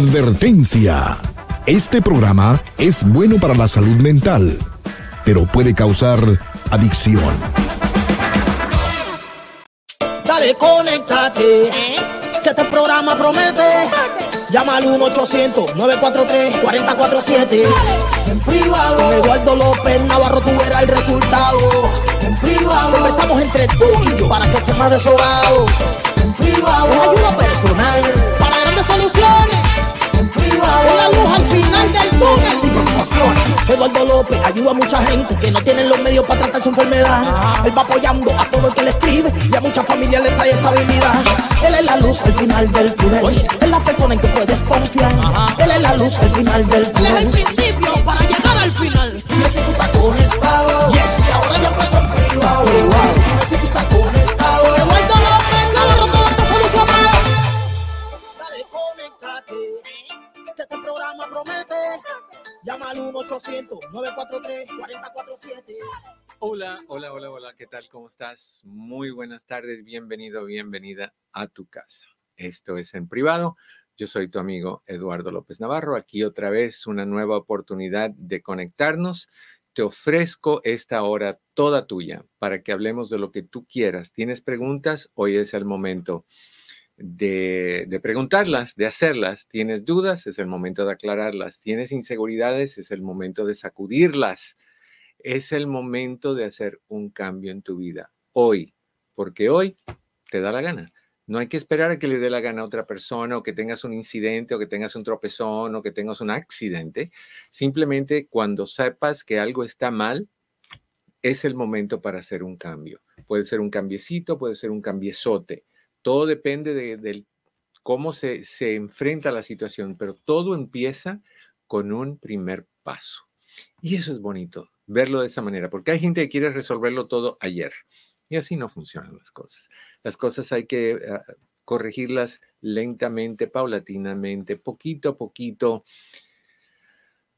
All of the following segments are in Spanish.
Advertencia. Este programa es bueno para la salud mental, pero puede causar adicción. Dale, conéctate. Que este programa promete. Llama al 1-800-943-4047. En privado. Con Eduardo López Navarro tú verás el resultado. En privado. Empezamos entre tú y yo para que estés más desolado. En privado. Una ayuda personal para grandes soluciones. Privado. la luz al final del túnel sin preocupaciones. Eduardo López ayuda a mucha gente que no tienen los medios para tratar su enfermedad. Él va apoyando a todo el que le escribe y a muchas familias le trae estabilidad. Él es la luz al final del túnel. Es la persona en que puedes confiar. Él es la luz al final del túnel. Él es el principio para llegar al final. Dime si tú estás conectado. 1-800-943-4047. Hola, hola, hola, hola, ¿qué tal? ¿Cómo estás? Muy buenas tardes, bienvenido, bienvenida a tu casa. Esto es en privado. Yo soy tu amigo Eduardo López Navarro. Aquí otra vez una nueva oportunidad de conectarnos. Te ofrezco esta hora toda tuya para que hablemos de lo que tú quieras. ¿Tienes preguntas? Hoy es el momento de, preguntarlas, de hacerlas. ¿Tienes dudas? Es el momento de aclararlas. ¿Tienes inseguridades? Es el momento de sacudirlas es el momento de hacer un cambio en tu vida hoy, porque hoy te da la gana. No hay que esperar a que le dé la gana a otra persona o que tengas un incidente o que tengas un tropezón o que tengas un accidente. Simplemente cuando sepas que algo está mal, es el momento para hacer un cambio. Puede ser un cambiecito, puede ser un cambiezote. Todo depende de, cómo se, se enfrenta la situación, pero todo empieza con un primer paso. Y eso es bonito verlo de esa manera, porque hay gente que quiere resolverlo todo ayer y así no funcionan las cosas. Las cosas hay que ah, corregirlas lentamente, paulatinamente, poquito a poquito,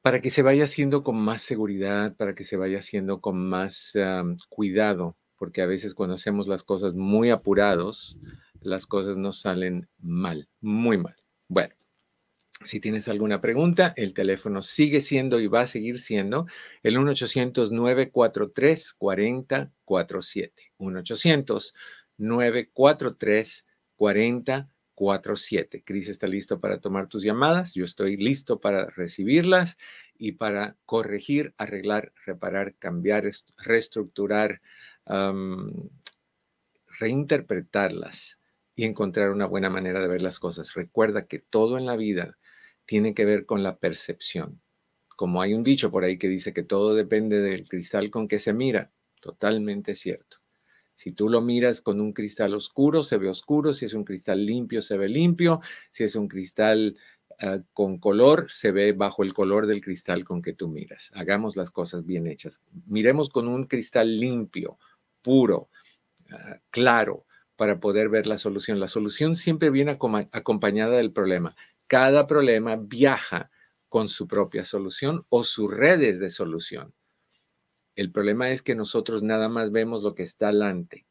para que se vaya haciendo con más seguridad, para que se vaya haciendo con más cuidado, porque a veces cuando hacemos las cosas muy apurados, las cosas nos salen mal, muy mal. Bueno, si tienes alguna pregunta, el teléfono sigue siendo y va a seguir siendo el 1-800-943-4047. 1-800-943-4047. Cris está listo para tomar tus llamadas. Yo estoy listo para recibirlas y para corregir, arreglar, reparar, cambiar, reestructurar, reinterpretarlas encontrar una buena manera de ver las cosas. Recuerda que todo en la vida tiene que ver con la percepción. Como hay un dicho por ahí que dice que todo depende del cristal con que se mira, totalmente cierto. Si tú lo miras con un cristal oscuro, se ve oscuro. Si es un cristal limpio, se ve limpio. Si es un cristal ah, con color, se ve bajo el color del cristal con que tú miras. Hagamos las cosas bien hechas. Miremos con un cristal limpio, puro, ah, claro, para poder ver la solución. La solución siempre viene acompañada del problema. Cada problema viaja con su propia solución o sus redes de solución. El problema es que nosotros nada más vemos lo que está adelante,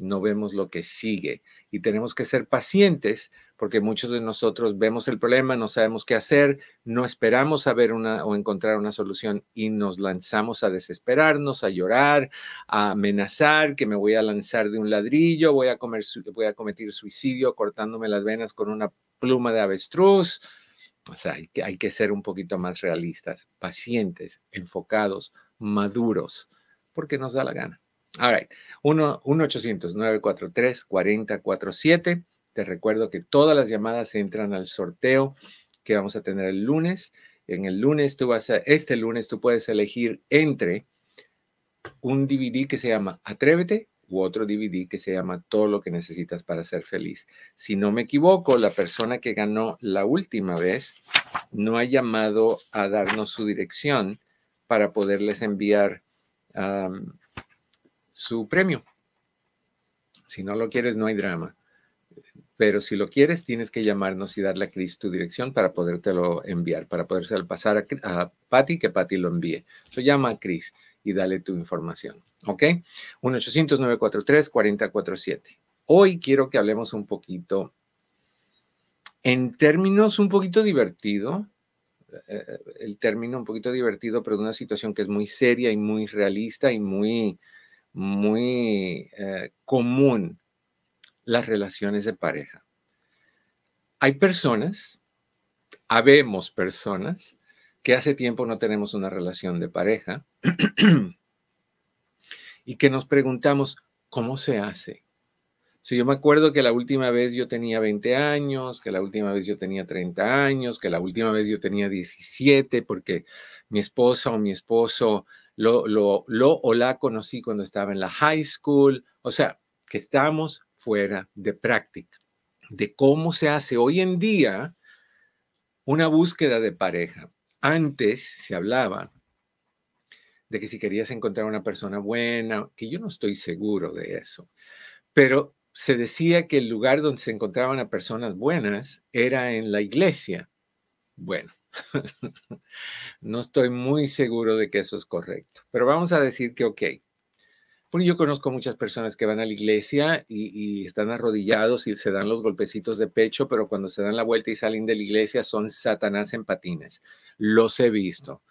no vemos lo que sigue y tenemos que ser pacientes porque muchos de nosotros vemos el problema, no sabemos qué hacer, no esperamos saber una o encontrar una solución y nos lanzamos a desesperarnos, a llorar, a amenazar que me voy a lanzar de un ladrillo, voy a, comer, voy a cometer suicidio cortándome las venas con una pluma de avestruz. O sea, hay que, hay que ser un poquito más realistas, pacientes, enfocados, maduros, porque nos da la gana. All right. 1-800-943-4047. Te recuerdo que todas las llamadas entran al sorteo que vamos a tener el lunes. En el lunes tú vas a, este lunes tú puedes elegir entre un DVD que se llama Atrévete u otro DVD que se llama Todo lo que necesitas para ser feliz. Si no me equivoco, la persona que ganó la última vez no ha llamado a darnos su dirección para poderles enviar su premio. Si no lo quieres, no hay drama. Pero si lo quieres, tienes que llamarnos y darle a Chris tu dirección para podértelo enviar, para poderse pasar a, Patty, que Patty lo envíe. So, llama a Chris y dale tu información. ¿Ok? 1-800-943-4047. Hoy quiero que hablemos un poquito en términos un poquito divertido, eh, el término un poquito divertido, pero de una situación que es muy seria y muy realista y muy, muy eh, común, las relaciones de pareja. Hay personas, habemos personas, que hace tiempo no tenemos una relación de pareja y que nos preguntamos, ¿cómo se hace? Si yo me acuerdo que la última vez yo tenía 20 años, que la última vez yo tenía 30 años, que la última vez yo tenía 17, porque mi esposa o mi esposo lo, lo, lo o la conocí cuando estaba en la high school. O sea, que estamos fuera de práctica, de cómo se hace hoy en día una búsqueda de pareja. Antes se hablaba de que si querías encontrar una persona buena, que yo no estoy seguro de eso, pero se decía que el lugar donde se encontraban a personas buenas era en la iglesia. Bueno, no estoy muy seguro de que eso es correcto, pero vamos a decir que ok. Porque yo conozco muchas personas que van a la iglesia y, están arrodillados y se dan los golpecitos de pecho, pero cuando se dan la vuelta y salen de la iglesia son Satanás en patines. Los he visto.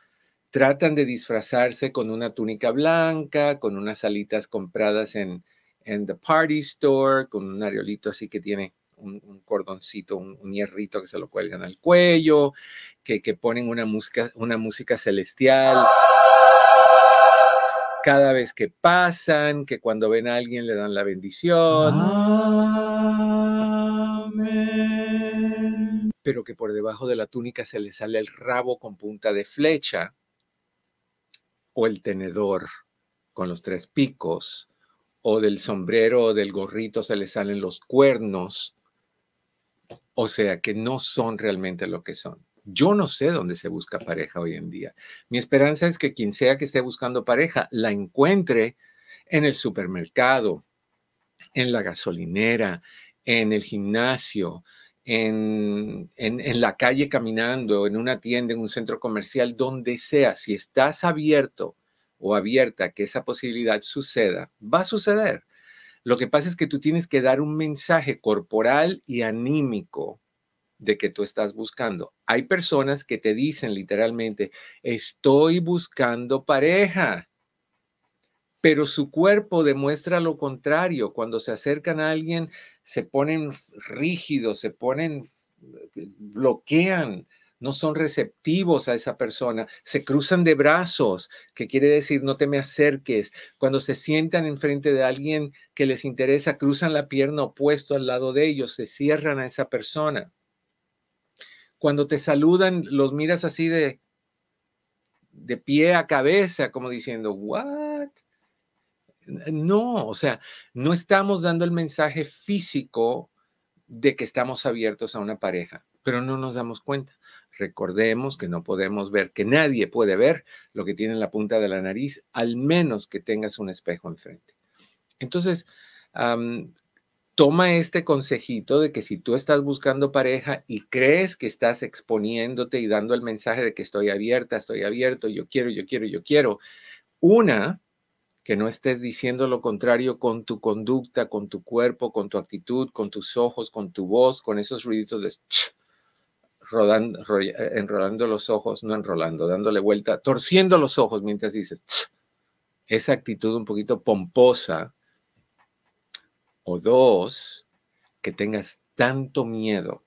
Tratan de disfrazarse con una túnica blanca, con unas alitas compradas en, en The Party Store con un areolito así que tiene un, cordoncito, un, hierrito que se lo cuelgan al cuello, que, que ponen una música, una música celestial cada vez que pasan, que cuando ven a alguien le dan la bendición. Pero que por debajo de la túnica se le sale el rabo con punta de flecha o el tenedor con los tres picos o del sombrero o del gorrito se le salen los cuernos. O sea, que no son realmente lo que son. Yo no sé dónde se busca pareja hoy en día. Mi esperanza es que quien sea que esté buscando pareja la encuentre en el supermercado, en la gasolinera, en el gimnasio, en, en, la calle caminando, en una tienda, en un centro comercial, donde sea. Si estás abierto o abierta que esa posibilidad suceda, va a suceder. Lo que pasa es que tú tienes que dar un mensaje corporal y anímico de que tú estás buscando. Hay personas que te dicen literalmente, estoy buscando pareja, pero su cuerpo demuestra lo contrario. Cuando se acercan a alguien, se ponen rígidos, se ponen, bloquean, no son receptivos a esa persona, se cruzan de brazos, que quiere decir no te me acerques. Cuando se sientan enfrente de alguien que les interesa, cruzan la pierna opuesto al lado de ellos, se cierran a esa persona. Cuando te saludan, los miras así de, de pie a cabeza, como diciendo, ¿what? No, o sea, no estamos dando el mensaje físico de que estamos abiertos a una pareja, pero no nos damos cuenta. Recordemos que no podemos ver, que nadie puede ver lo que tiene en la punta de la nariz, al menos que tengas un espejo enfrente. Entonces, toma este consejito de que si tú estás buscando pareja y crees que estás exponiéndote y dando el mensaje de que estoy abierta, estoy abierto, yo quiero, yo quiero, yo quiero, una, que no estés diciendo lo contrario con tu conducta, con tu cuerpo, con tu actitud, con tus ojos, con tu voz, con esos ruiditos de rodando, eh, enrolando los ojos, no enrolando, dándole vuelta, torciendo los ojos mientras dices, esa actitud un poquito pomposa. O dos, que tengas tanto miedo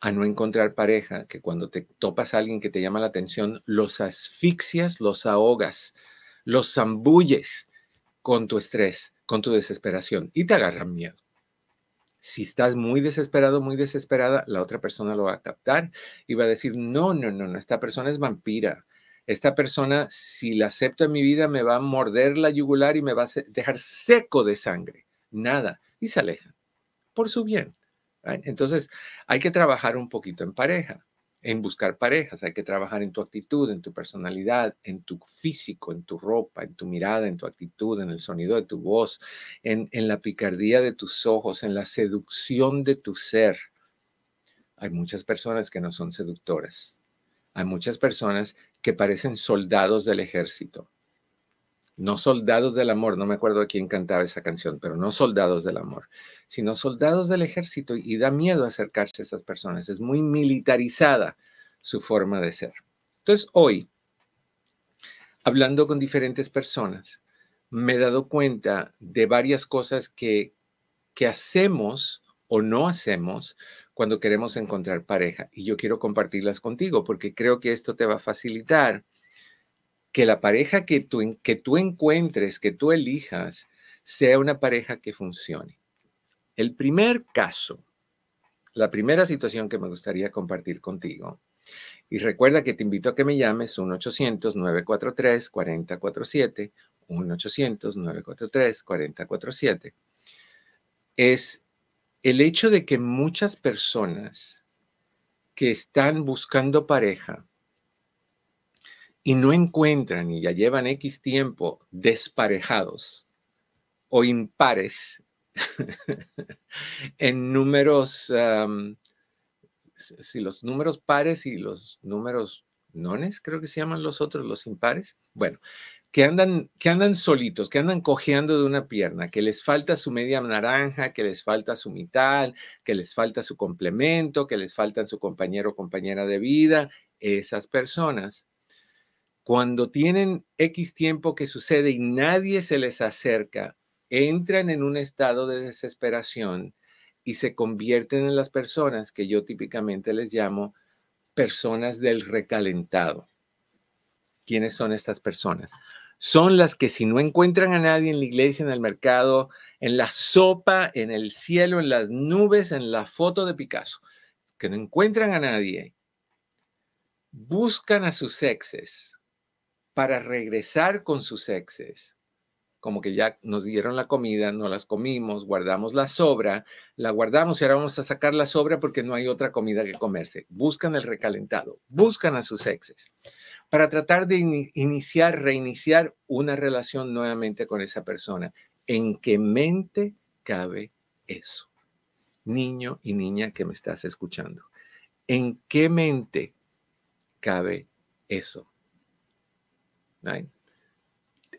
a no encontrar pareja que cuando te topas a alguien que te llama la atención, los asfixias, los ahogas, los zambulles con tu estrés, con tu desesperación y te agarran miedo. Si estás muy desesperado, muy desesperada, la otra persona lo va a captar y va a decir, no, no, no, no, esta persona es vampira. Esta persona, si la acepto en mi vida, me va a morder la yugular y me va a dejar seco de sangre. Nada. Y se aleja por su bien. Entonces, hay que trabajar un poquito en pareja en buscar parejas, hay que trabajar en tu actitud, en tu personalidad, en tu físico, en tu ropa, en tu mirada, en tu actitud, en el sonido de tu voz, en, en la picardía de tus ojos, en la seducción de tu ser. Hay muchas personas que no son seductoras. Hay muchas personas que parecen soldados del ejército. No soldados del amor, no me acuerdo de quién cantaba esa canción, pero no soldados del amor, sino soldados del ejército y da miedo acercarse a esas personas. Es muy militarizada su forma de ser. Entonces, hoy, hablando con diferentes personas, me he dado cuenta de varias cosas que, que hacemos o no hacemos cuando queremos encontrar pareja. Y yo quiero compartirlas contigo porque creo que esto te va a facilitar que la pareja que tú, que tú encuentres, que tú elijas, sea una pareja que funcione. El primer caso, la primera situación que me gustaría compartir contigo, y recuerda que te invito a que me llames 1-800-943-4047, 1-800-943-4047, es el hecho de que muchas personas que están buscando pareja y no encuentran y ya llevan X tiempo desparejados o impares en números, si los números pares y los números nones, creo que se llaman los otros, los impares. Bueno, que andan, que andan solitos, que andan cojeando de una pierna, que les falta su media naranja, que les falta su mitad, que les falta su complemento, que les falta su compañero o compañera de vida, esas personas, cuando tienen X tiempo que sucede y nadie se les acerca, entran en un estado de desesperación y se convierten en las personas que yo típicamente les llamo personas del recalentado. ¿Quiénes son estas personas? son las que si no encuentran a nadie en la iglesia, en el mercado, en la sopa, en el cielo, en las nubes, en la foto de Picasso, que no encuentran a nadie, buscan a sus exes para regresar con sus exes. Como que ya nos dieron la comida, no las comimos, guardamos la sobra, la guardamos y ahora vamos a sacar la sobra porque no hay otra comida que comerse. Buscan el recalentado, buscan a sus exes para tratar de iniciar, reiniciar una relación nuevamente con esa persona. ¿En qué mente cabe eso? Niño y niña que me estás escuchando. ¿En qué mente cabe eso?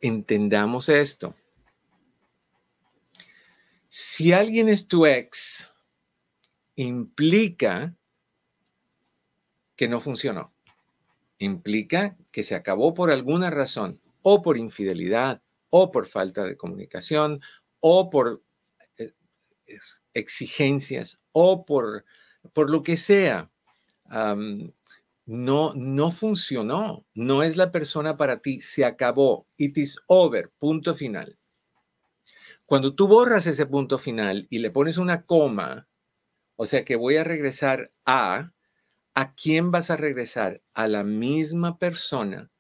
Entendamos esto. Si alguien es tu ex, implica que no funcionó implica que se acabó por alguna razón, o por infidelidad, o por falta de comunicación, o por eh, exigencias, o por, por lo que sea. No, no funcionó, no es la persona para ti, se acabó, it is over, punto final. Cuando tú borras ese punto final y le pones una coma, o sea que voy a regresar a, ¿a quién vas a regresar? A la misma persona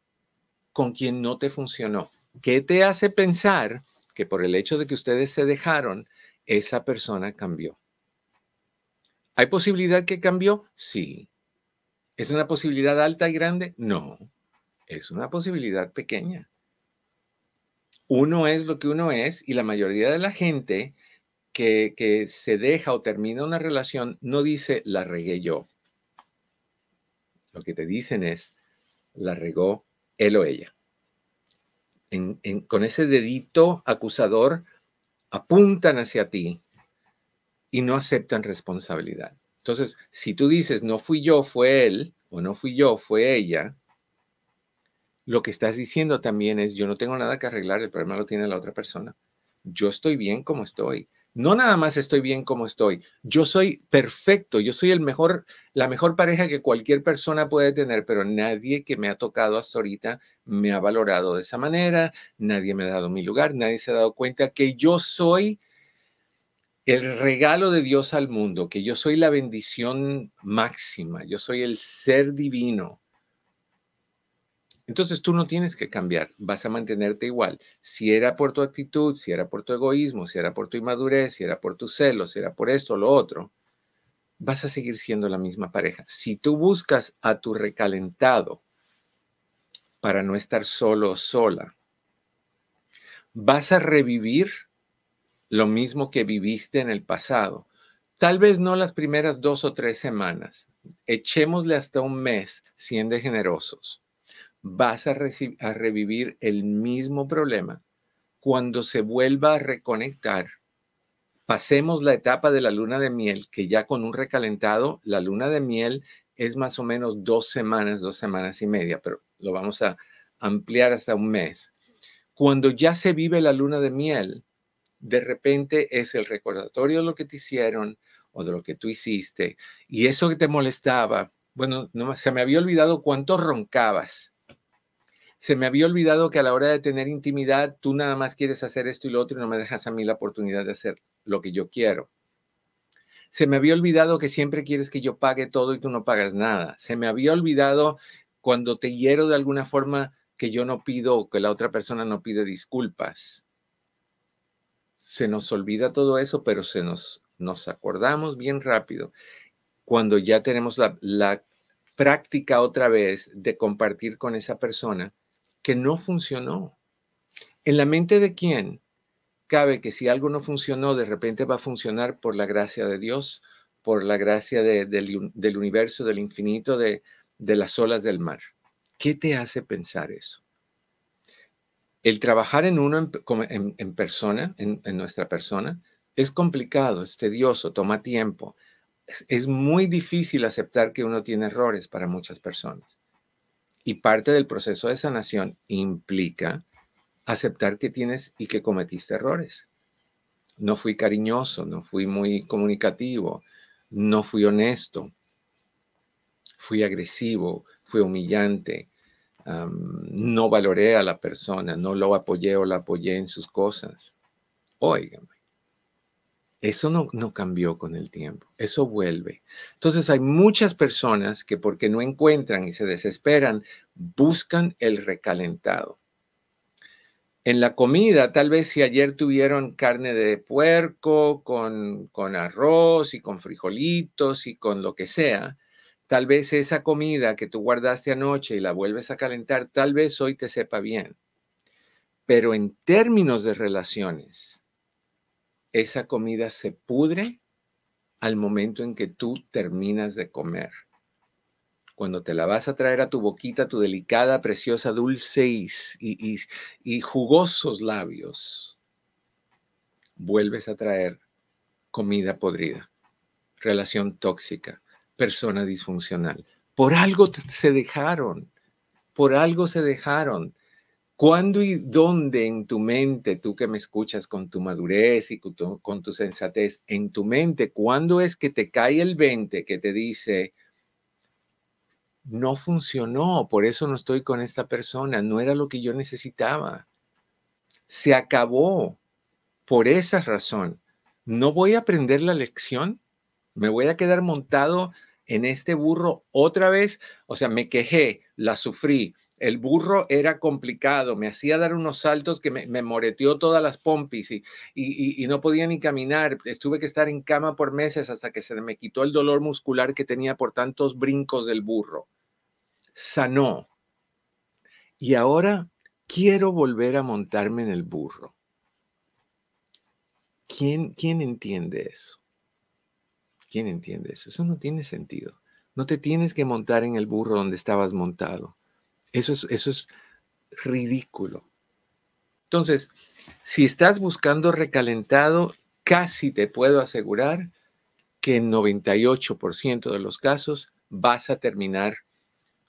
con quien no te funcionó. ¿Qué te hace pensar que por el hecho de que ustedes se dejaron, esa persona cambió? ¿Hay posibilidad que cambió? Sí. ¿Es una posibilidad alta y grande? No. Es una posibilidad pequeña. Uno es lo que uno es y la mayoría de la gente que, que se deja o termina una relación no dice la regué yo lo que te dicen es, la regó él o ella. con ese dedito acusador apuntan hacia ti y no aceptan responsabilidad. Entonces, si tú dices, no fui yo, fue él, o no fui yo, fue ella, lo que estás diciendo también es, yo no tengo nada que arreglar, el problema lo tiene la otra persona. Yo estoy bien como estoy no nada más estoy bien como estoy, yo soy perfecto, yo soy el mejor, la mejor pareja que cualquier persona puede tener, pero nadie que me ha tocado hasta ahorita me ha valorado de esa manera, nadie me ha dado mi lugar, nadie se ha dado cuenta que yo soy el regalo de Dios al mundo, que yo soy la bendición máxima, yo soy el ser divino entonces tú no tienes que cambiar, vas a mantenerte igual. Si era por tu actitud, si era por tu egoísmo, si era por tu inmadurez, si era por tu celo, si era por esto o lo otro, vas a seguir siendo la misma pareja. Si tú buscas a tu recalentado para no estar solo o sola, vas a revivir lo mismo que viviste en el pasado. Tal vez no las primeras dos o tres semanas. Echémosle hasta un mes siendo generosos vas a, a revivir el mismo problema cuando se vuelva a reconectar. Pasemos la etapa de la luna de miel, que ya con un recalentado, la luna de miel es más o menos dos semanas, dos semanas y media, pero lo vamos a ampliar hasta un mes. Cuando ya se vive la luna de miel, de repente es el recordatorio de lo que te hicieron o de lo que tú hiciste y eso que te molestaba. Bueno, no, se me había olvidado cuánto roncabas. Se me había olvidado que a la hora de tener intimidad tú nada más quieres hacer esto y lo otro y no me dejas a mí la oportunidad de hacer lo que yo quiero. Se me había olvidado que siempre quieres que yo pague todo y tú no pagas nada. Se me había olvidado cuando te hiero de alguna forma que yo no pido o que la otra persona no pide disculpas. Se nos olvida todo eso, pero se nos, nos acordamos bien rápido cuando ya tenemos la, la práctica otra vez de compartir con esa persona que no funcionó. ¿En la mente de quién? cabe que si algo no funcionó, de repente va a funcionar por la gracia de Dios, por la gracia del, universo, del infinito, de, las olas del mar. ¿Qué te hace pensar eso? El trabajar en uno en, persona, en, nuestra persona, es complicado, es tedioso, toma tiempo. es muy difícil aceptar que uno tiene errores para muchas personas. Y parte del proceso de sanación implica aceptar que tienes y que cometiste errores. No fui cariñoso, no fui muy comunicativo, no fui honesto, fui agresivo, fui humillante, no valoré a la persona, no lo apoyé o la apoyé en sus cosas. Óigame, eso no, no cambió con el tiempo, eso vuelve. Entonces hay muchas personas que porque no encuentran y se desesperan, buscan el recalentado en la comida, tal vez si ayer tuvieron carne de puerco con, con arroz y con frijolitos y con lo que sea, tal vez esa comida que tú guardaste anoche y la vuelves a calentar, tal vez hoy te sepa bien. Pero en términos de relaciones, esa comida se pudre al momento en que tú terminas de comer cuando te la vas a traer a tu boquita, tu delicada, preciosa, dulce y, jugosos labios, vuelves a traer comida podrida, relación tóxica, persona disfuncional. Por algo se dejaron, por algo se dejaron. ¿Cuándo y dónde en tu mente, tú que me escuchas con tu madurez y con tu, sensatez, en tu mente, cuándo es que te cae el 20 que te dice, no funcionó, por eso no estoy con esta persona, no era lo que yo necesitaba. Se acabó por esa razón. No voy a aprender la lección, me voy a quedar montado en este burro otra vez, o sea, me quejé, la sufrí. El burro era complicado, me hacía dar unos saltos que me, moreteó todas las pompis y, y, no podía ni caminar. Estuve que estar en cama por meses hasta que se me quitó el dolor muscular que tenía por tantos brincos del burro sanó. Y ahora quiero volver a montarme en el burro. ¿Quién, ¿Quién entiende eso? ¿Quién entiende eso? Eso no tiene sentido. No te tienes que montar en el burro donde estabas montado. Eso es, eso es ridículo. Entonces, si estás buscando recalentado, casi te puedo asegurar que en 98% de los casos vas a terminar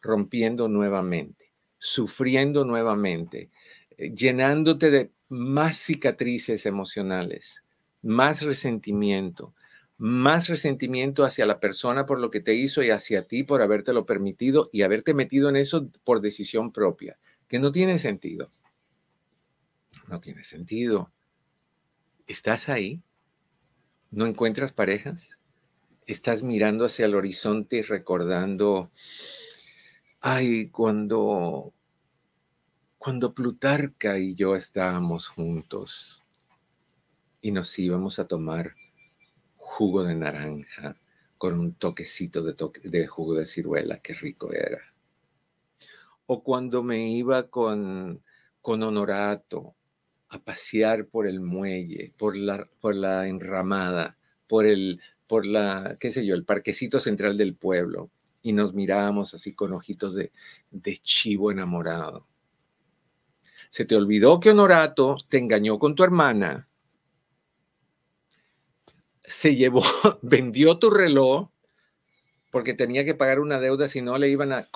rompiendo nuevamente, sufriendo nuevamente, eh, llenándote de más cicatrices emocionales, más resentimiento, más resentimiento hacia la persona por lo que te hizo y hacia ti por habértelo permitido y haberte metido en eso por decisión propia, que no tiene sentido. No tiene sentido. ¿Estás ahí? ¿No encuentras parejas? ¿Estás mirando hacia el horizonte y recordando Ay, cuando, cuando Plutarca y yo estábamos juntos y nos íbamos a tomar jugo de naranja con un toquecito de, de jugo de ciruela, qué rico era. O cuando me iba con, con Honorato a pasear por el muelle, por la, por la enramada, por el, por la, qué sé yo, el parquecito central del pueblo y nos mirábamos así con ojitos de, de chivo enamorado. Se te olvidó que Honorato te engañó con tu hermana, se llevó, vendió tu reloj porque tenía que pagar una deuda, si no le iban a,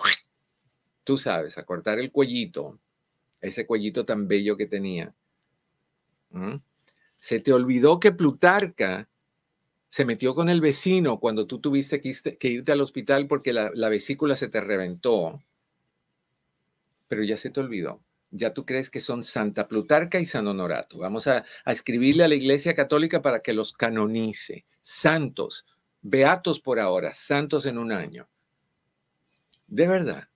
tú sabes, a cortar el cuellito, ese cuellito tan bello que tenía. Se te olvidó que Plutarca se metió con el vecino cuando tú tuviste que irte, al hospital porque la, vesícula se te reventó, pero ya se te olvidó. Ya tú crees que son Santa Plutarca y San Honorato. Vamos a, a escribirle a la Iglesia Católica para que los canonice. Santos, beatos por ahora, santos en un año. De verdad,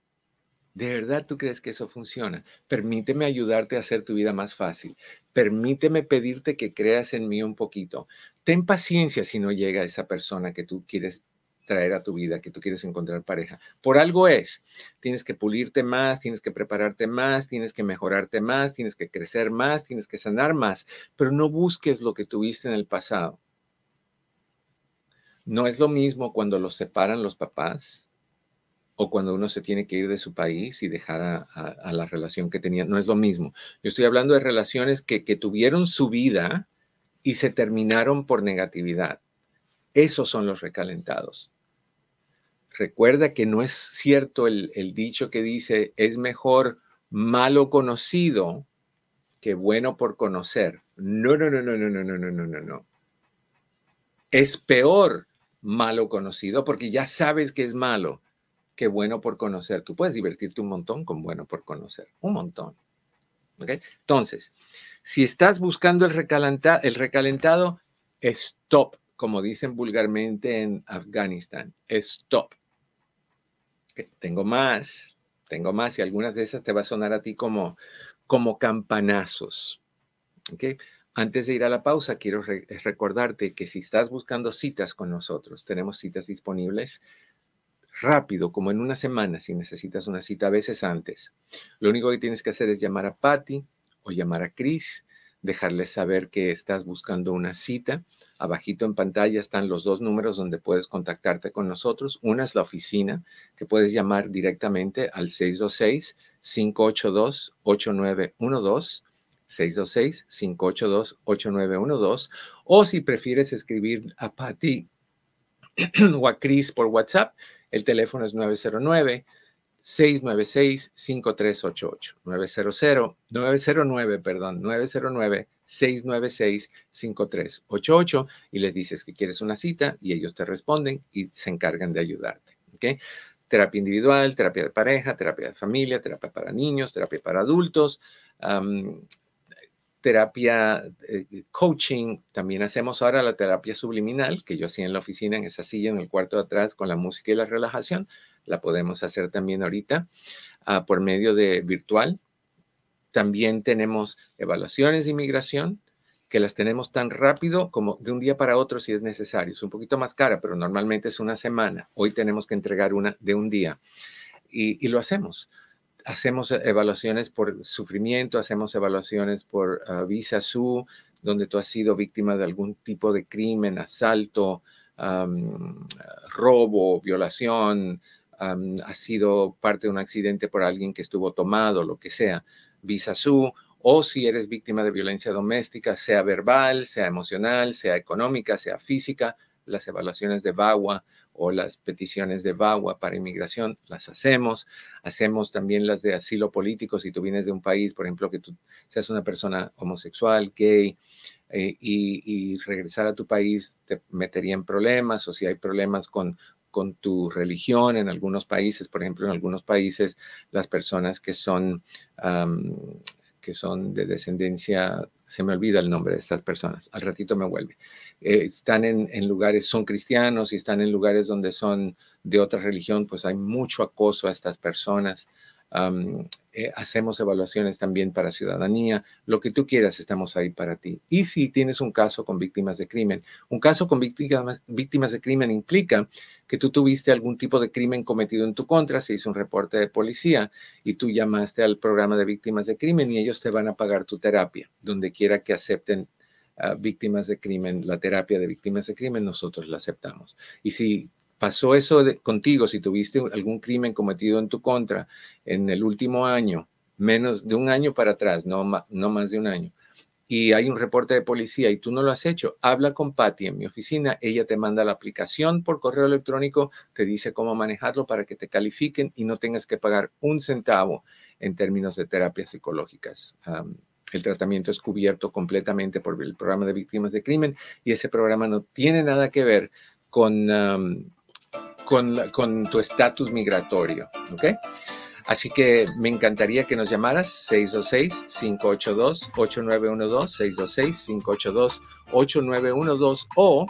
¿De verdad tú crees que eso funciona? Permíteme ayudarte a hacer tu vida más fácil. Permíteme pedirte que creas en mí un poquito. Ten paciencia si no llega esa persona que tú quieres traer a tu vida, que tú quieres encontrar pareja. Por algo es. Tienes que pulirte más, tienes que prepararte más, tienes que mejorarte más, tienes que crecer más, tienes que sanar más, pero no busques lo que tuviste en el pasado. No es lo mismo cuando los separan los papás o cuando uno se tiene que ir de su país y dejar a, la relación que tenía. No es lo mismo. Yo estoy hablando de relaciones que, que tuvieron su vida y se terminaron por negatividad. Esos son los recalentados. Recuerda que no es cierto el, dicho que dice, es mejor malo conocido que bueno por conocer. No, no, no, no, no, no, no, no, no, no, no. Es peor malo conocido porque ya sabes que es malo Qué bueno por conocer. Tú puedes divertirte un montón con bueno por conocer, un montón. Entonces, si estás buscando el, el recalentado, stop, como dicen vulgarmente en Afganistán, stop. Tengo más, tengo más y algunas de esas te va a sonar a ti como, como campanazos. Antes de ir a la pausa, quiero recordarte que si estás buscando citas con nosotros, tenemos citas disponibles rápido, como en una semana, si necesitas una cita, a veces antes. Lo único que tienes que hacer es llamar a Patty o llamar a Chris, dejarles saber que estás buscando una cita. Abajito en pantalla están los dos números donde puedes contactarte con nosotros. Una es la oficina, que puedes llamar directamente al 626-582-8912. 626-582-8912. O si prefieres escribir a Patty o a Chris por WhatsApp, el teléfono es 909 696-5388. 900, 909, perdón, 909-696-5388 y les dices que quieres una cita y ellos te responden y se encargan de ayudarte. ¿okay? Terapia individual, terapia de pareja, terapia de familia, terapia para niños, terapia para adultos, terapia, eh, coaching, también hacemos ahora la terapia subliminal, que yo hacía en la oficina, en esa silla, en el cuarto de atrás, con la música y la relajación. La podemos hacer también ahorita ah, por medio de virtual. También tenemos evaluaciones de inmigración, que las tenemos tan rápido como de un día para otro si es necesario. Es un poquito más cara, pero normalmente es una semana. Hoy tenemos que entregar una de un día. y, y lo hacemos hacemos evaluaciones por sufrimiento, hacemos evaluaciones por uh, visa su, donde tú has sido víctima de algún tipo de crimen, asalto, robo, violación, has sido parte de un accidente por alguien que estuvo tomado, lo que sea, visa su, o si eres víctima de violencia doméstica, sea verbal, sea emocional, sea económica, sea física, las evaluaciones de VAWA o las peticiones de VAWA para inmigración, las hacemos. Hacemos también las de asilo político si tú vienes de un país, por ejemplo, que tú seas una persona homosexual, gay, eh, y, regresar a tu país te metería en problemas o si hay problemas con, con tu religión en algunos países, por ejemplo, en algunos países las personas que son, que son de descendencia se me olvida el nombre de estas personas, al ratito me vuelve. Eh, están en, lugares, son cristianos y están en lugares donde son de otra religión, pues hay mucho acoso a estas personas. Eh, hacemos evaluaciones también para ciudadanía, lo que tú quieras, estamos ahí para ti. Y si tienes un caso con víctimas de crimen, un caso con víctimas, víctimas de crimen implica que tú tuviste algún tipo de crimen cometido en tu contra, se hizo un reporte de policía y tú llamaste al programa de víctimas de crimen y ellos te van a pagar tu terapia, donde quiera que acepten víctimas de crimen, la terapia de víctimas de crimen, nosotros la aceptamos. Y si pasó eso contigo, si tuviste algún crimen cometido en tu contra en el último año, menos de un año para atrás, no, no más de un año, y hay un reporte de policía y tú no lo has hecho, habla con Patty en mi oficina, ella te manda la aplicación por correo electrónico, te dice cómo manejarlo para que te califiquen y no tengas que pagar un centavo en términos de terapias psicológicas. el tratamiento es cubierto completamente por el programa de víctimas de crimen y ese programa no tiene nada que ver con, con, con tu estatus migratorio. Así que me encantaría que nos llamaras 626-582-8912, 626-582-8912 o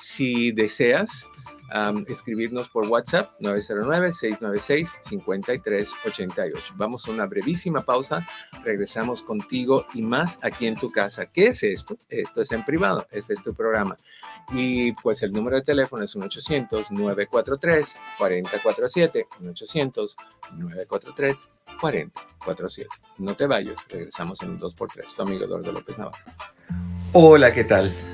si deseas escribirnos por WhatsApp 909-696-5388. Vamos a una brevísima pausa, regresamos contigo y más aquí en tu casa. ¿Qué es esto? Esto es en privado, este es tu programa. Y pues el número de teléfono es 1-800-943-4047, 1-800-943-4047. No te vayas, regresamos en un 2x3. Tu amigo Eduardo López Navarro. Hola, ¿qué tal?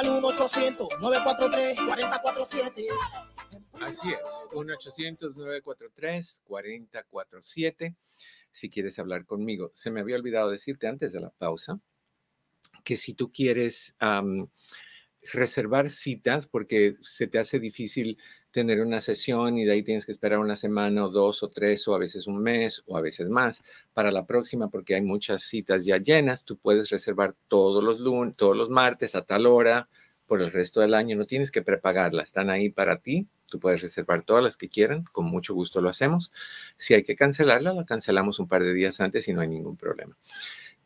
Al 1-800-943-4047. Así es, 1-800-943-4047. Si quieres hablar conmigo, se me había olvidado decirte antes de la pausa que si tú quieres reservar citas porque se te hace difícil tener una sesión y de ahí tienes que esperar una semana o dos o tres o a veces un mes o a veces más para la próxima porque hay muchas citas ya llenas. Tú puedes reservar todos los lunes, todos los martes a tal hora por el resto del año. No tienes que prepagarla, están ahí para ti. Tú puedes reservar todas las que quieran, con mucho gusto lo hacemos. Si hay que cancelarla, la cancelamos un par de días antes y no hay ningún problema.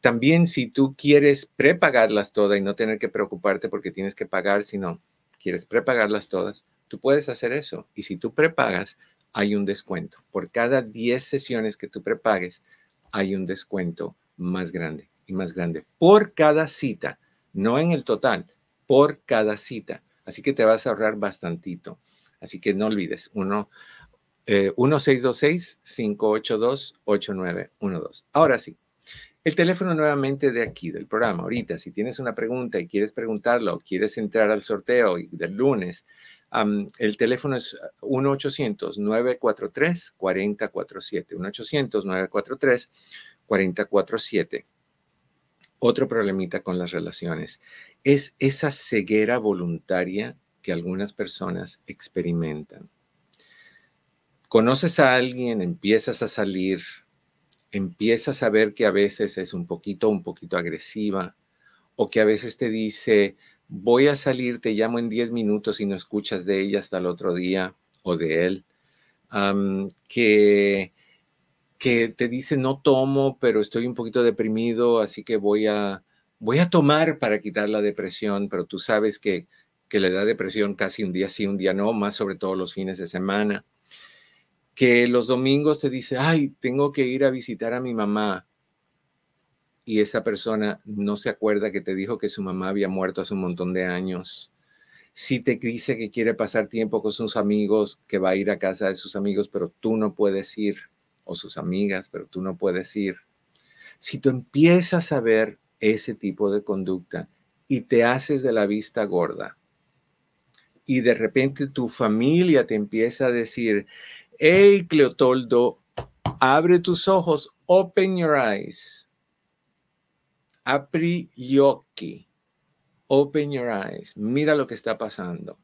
También si tú quieres prepagarlas todas y no tener que preocuparte porque tienes que pagar, si no quieres prepagarlas todas, Puedes hacer eso. Y si tú prepagas, hay un descuento. Por cada 10 sesiones que tú prepagues, hay un descuento más grande y más grande. Por cada cita, no en el total, por cada cita. Así que te vas a ahorrar bastantito. Así que no olvides, uno, 1626-582-8912. Eh, Ahora sí, el teléfono nuevamente de aquí, del programa. Ahorita, si tienes una pregunta y quieres preguntarlo quieres entrar al sorteo del lunes, el teléfono es 1-800-943-4047. 1-800-943-4047. Otro problemita con las relaciones es esa ceguera voluntaria que algunas personas experimentan. Conoces a alguien, empiezas a salir, empiezas a ver que a veces es un poquito, un poquito agresiva, o que a veces te dice, voy a salir, te llamo en 10 minutos y no escuchas de ella hasta el otro día o de él, que, que te dice no tomo, pero estoy un poquito deprimido, así que voy a, voy a tomar para quitar la depresión, pero tú sabes que, que le da depresión casi un día sí, un día no, más sobre todo los fines de semana. Que los domingos te dice, ay, tengo que ir a visitar a mi mamá y esa persona no se acuerda que te dijo que su mamá había muerto hace un montón de años, si te dice que quiere pasar tiempo con sus amigos, que va a ir a casa de sus amigos, pero tú no puedes ir, o sus amigas, pero tú no puedes ir. Si tú empiezas a ver ese tipo de conducta y te haces de la vista gorda, y de repente tu familia te empieza a decir, hey Cleotoldo, abre tus ojos, open your eyes Apri yoki. Open your eyes. Mira lo que está pasando.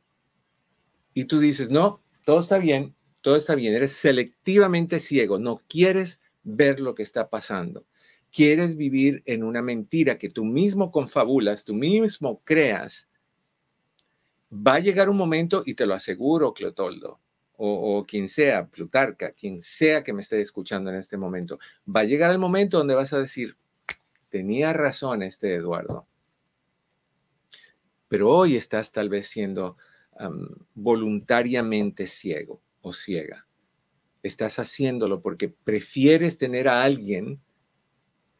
Y tú dices, no, todo está bien. todo está bien, eres selectivamente ciego, no quieres ver lo que está pasando. Quieres vivir en una mentira que tú mismo confabulas, tú mismo creas. Va a llegar un momento, y te lo aseguro, Cleotoldo, o, o, quien sea, Plutarca, quien sea que me esté escuchando en este momento, va a llegar el momento donde vas a decir, tenía razón este Eduardo. Pero hoy estás tal vez siendo voluntariamente ciego o ciega. Estás haciéndolo porque prefieres tener a alguien,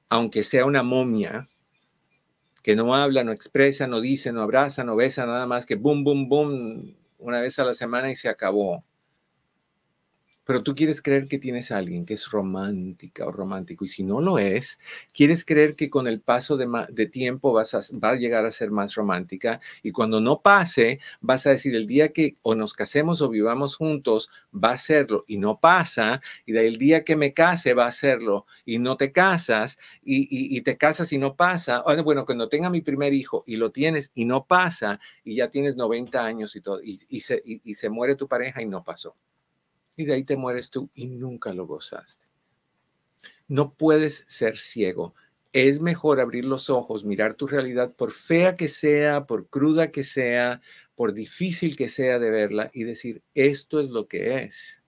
aunque sea una momia, que no habla, no expresa, no dice, no abraza, no besa, nada más que boom, boom, boom, una vez a la semana y se acabó pero tú quieres creer que tienes a alguien que es romántica o romántico y si no lo es, quieres creer que con el paso de, tiempo vas a, va a llegar a ser más romántica y cuando no pase, vas a decir el día que o nos casemos o vivamos juntos, va a serlo y no pasa y del día que me case va a serlo y no te casas y, te casas y no pasa. Bueno, cuando tenga mi primer hijo y lo tienes y no pasa y ya tienes 90 años y todo y se muere tu pareja y no pasó y de ahí te mueres tú y nunca lo gozaste. No puedes ser ciego. Es mejor abrir los ojos, mirar tu realidad, por fea que sea, por cruda que sea, por difícil que sea de verla y decir, esto es lo que es.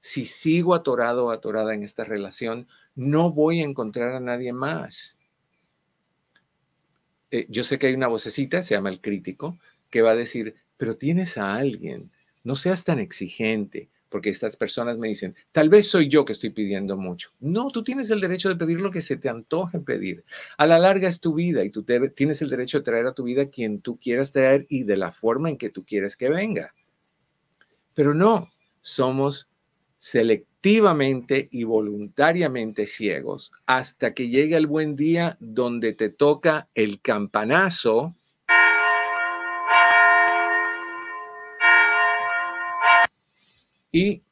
Si sigo atorado o atorada en esta relación, no voy a encontrar a nadie más. Eh, yo sé que hay una vocecita, se llama el crítico, que va a decir, pero tienes a alguien, no seas tan exigente, porque estas personas me dicen, tal vez soy yo que estoy pidiendo mucho. No, tú tienes el derecho de pedir lo que se te antoje pedir. A la larga es tu vida y tú tienes el derecho de traer a tu vida quien tú quieras traer y de la forma en que tú quieres que venga. Pero no, somos selectivamente y voluntariamente ciegos hasta que llegue el buen día donde te toca el campanazo Y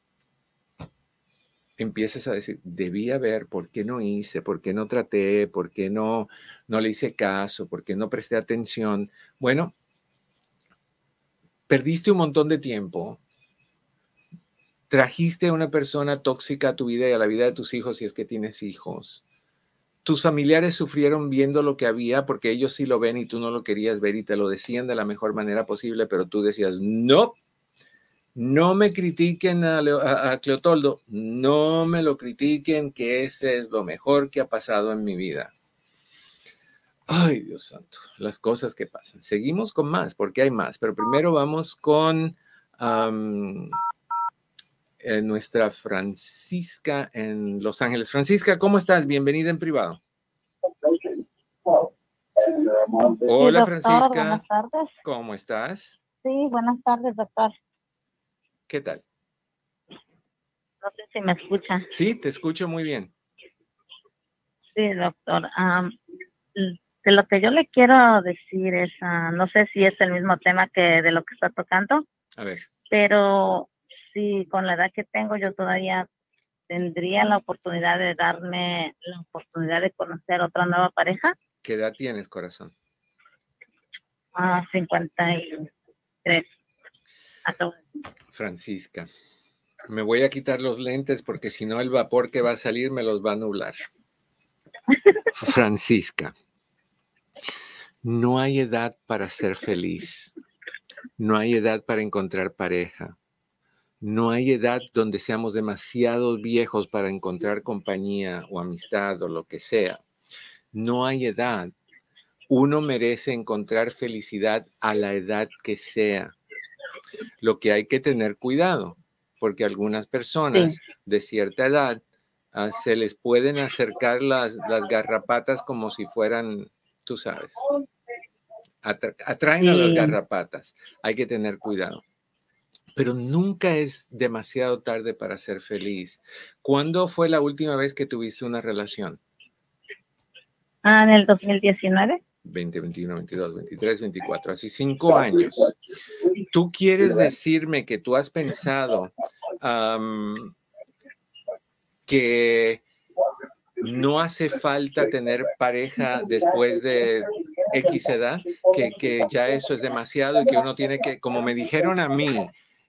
empieces a decir, debía ver por qué no hice, por qué no traté, por qué no, no le hice caso, por qué no presté atención. Bueno, perdiste un montón de tiempo, trajiste a una persona tóxica a tu vida y a la vida de tus hijos si es que tienes hijos. Tus familiares sufrieron viendo lo que había porque ellos sí lo ven y tú no lo querías ver y te lo decían de la mejor manera posible, pero tú decías, no, no me critiquen a, Cleotoldo, no me lo critiquen, que ese es lo mejor que ha pasado en mi vida. Ay, Dios santo, las cosas que pasan. Seguimos con más, porque hay más, pero primero vamos con eh, nuestra Francisca en Los Ángeles. Francisca, ¿cómo estás? Bienvenida en privado. Hola, Francisca. Buenas tardes. ¿Cómo estás? Sí, buenas tardes, doctor. ¿Qué tal? No sé si me escucha. Sí, te escucho muy bien. Sí, doctor. de lo que yo le quiero decir es, ah, no sé si es el mismo tema que de lo que está tocando. A ver. Pero sí, con la edad que tengo, yo todavía tendría la oportunidad de darme la oportunidad de conocer otra nueva pareja. ¿Qué edad tienes, corazón? Ah, 53. Francisca, me voy a quitar los lentes porque si no el vapor que va a salir me los va a nublar. Francisca, no hay edad para ser feliz. No hay edad para encontrar pareja. No hay edad donde seamos demasiado viejos para encontrar compañía o amistad o lo que sea. No hay edad. Uno merece encontrar felicidad a la edad que sea. Lo que hay que tener cuidado, porque algunas personas de cierta edad ah, se les pueden acercar las, las, garrapatas como si fueran, tú sabes, atraen a las garrapatas. Hay que tener cuidado. Pero nunca es demasiado tarde para ser feliz. ¿Cuándo fue la última vez que tuviste una relación? Ah, en el 2019. 20, 21, 22, 23, 24, así cinco años. ¿Tú quieres decirme que tú has pensado que no hace falta tener pareja después de X edad, que, que ya eso es demasiado y que uno tiene que, como me dijeron a mí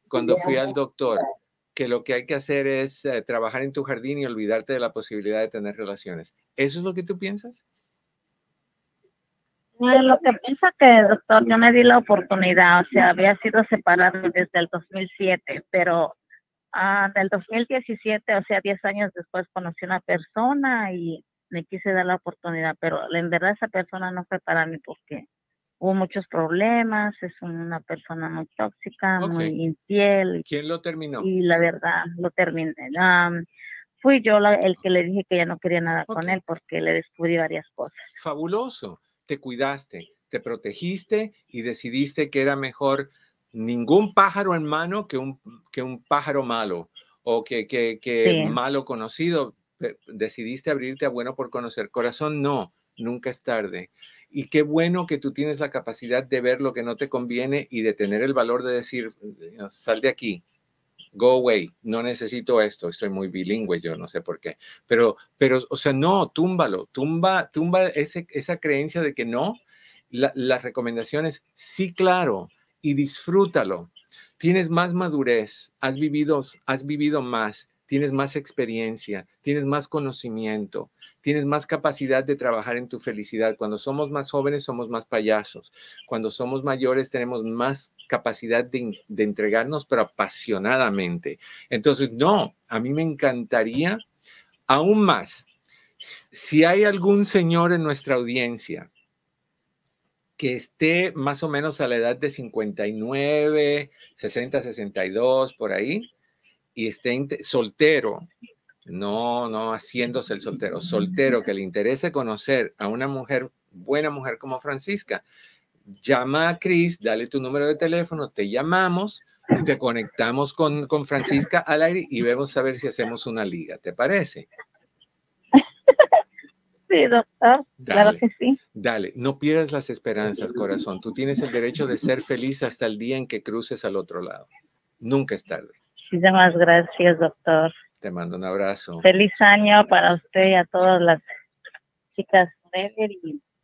cuando fui al doctor, que lo que hay que hacer es eh, trabajar en tu jardín y olvidarte de la posibilidad de tener relaciones. ¿Eso es lo que tú piensas? Lo que piensa que, doctor, yo me di la oportunidad, o sea, había sido separado desde el 2007, pero ah, del 2017, o sea, 10 años después, conocí una persona y me quise dar la oportunidad, pero en verdad esa persona no fue para mí porque hubo muchos problemas, es una persona muy tóxica, muy infiel. ¿Quién lo terminó? Y la verdad, lo terminé. fui yo el que le dije que ya no quería nada con él porque le descubrí varias cosas. Fabuloso, te cuidaste, te protegiste y decidiste que era mejor ningún pájaro en mano que un, que un pájaro malo o que, que, que malo conocido. Decidiste abrirte a bueno por conocer. Corazón, no, nunca es tarde. Y qué bueno que tú tienes la capacidad de ver lo que no te conviene y de tener el valor de decir, sal de aquí, go away, no necesito esto, estoy muy bilingüe, yo no sé por qué. Pero, pero, o sea, no, túmbalo, tumba, tumba ese, esa creencia de que no. las recomendaciones, sí, claro, y disfrútalo. Tienes más madurez, has vivido, has vivido más, tienes más experiencia, tienes más conocimiento tienes más capacidad de trabajar en tu felicidad. Cuando somos más jóvenes somos más payasos. Cuando somos mayores tenemos más capacidad de, entregarnos, pero apasionadamente. Entonces, no, a mí me encantaría aún más. Si hay algún señor en nuestra audiencia que esté más o menos a la edad de 59, 60, 62, por ahí, y esté soltero, no, no haciéndose el soltero, soltero que le interese conocer a una mujer, buena mujer como Francisca, llama a Cris, dale tu número de teléfono, te llamamos y te conectamos con, con Francisca al aire y vemos a ver si hacemos una liga, ¿te parece? Sí, doctor. claro que sí. Dale, no pierdas las esperanzas, corazón. Tú tienes el derecho de ser feliz hasta el día en que cruces al otro lado. Nunca es tarde. Muchísimas gracias, doctor. Te mando un abrazo. Feliz año para usted y a todas las chicas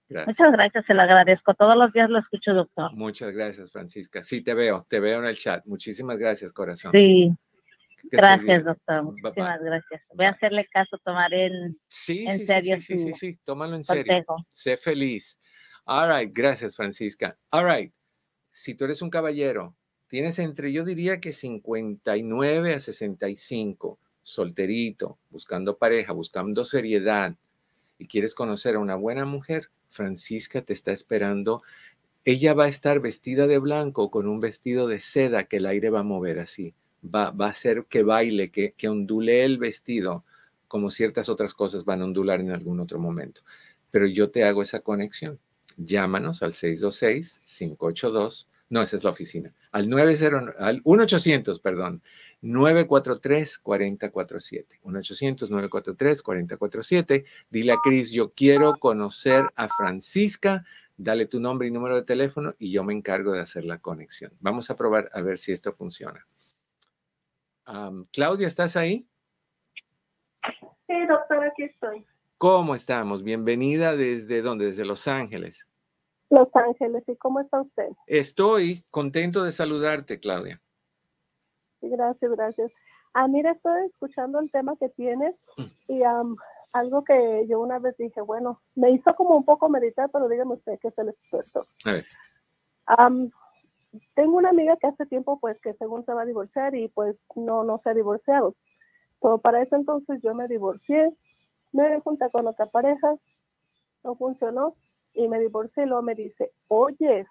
Muchas gracias, se lo agradezco. Todos los días lo escucho, doctor. Muchas gracias, Francisca. Sí, te veo, te veo en el chat. Muchísimas gracias, corazón. Sí. gracias, doctor. Muchísimas gracias. Voy a hacerle caso, tomar en, sí, en serio. Sí, sí, sí, sí, tómalo en serio. Sé feliz. All right, gracias, Francisca. All right. Si tú eres un caballero, tienes entre, yo diría que 59 a 65 solterito, buscando pareja, buscando seriedad y quieres conocer a una buena mujer, Francisca te está esperando. Ella va a estar vestida de blanco con un vestido de seda que el aire va a mover así. Va, va a hacer que baile, que, que ondule el vestido, como ciertas otras cosas van a ondular en algún otro momento. Pero yo te hago esa conexión. Llámanos al 626-582. No, esa es la oficina. Al 90, al 1800, perdón, 943-4047. 1-800-943-4047. Dile a Cris, yo quiero conocer a Francisca. Dale tu nombre y número de teléfono y yo me encargo de hacer la conexión. Vamos a probar a ver si esto funciona. Claudia, ¿estás ahí? Sí, doctora, aquí estoy. ¿Cómo estamos? Bienvenida desde dónde? Desde Los Ángeles. Los Ángeles, ¿y cómo está usted? Estoy contento de saludarte, Claudia. Gracias, gracias. Ah, mira, estoy escuchando el tema que tienes mm. y algo que yo una vez dije, bueno, me hizo como un poco meditar, pero dígame usted que es el experto. tengo una amiga que hace tiempo, pues, que según se va a divorciar y pues no, no se ha divorciado. Pero para eso entonces yo me divorcié, me junté con otra pareja, no funcionó y me divorcié y luego me dice, oye,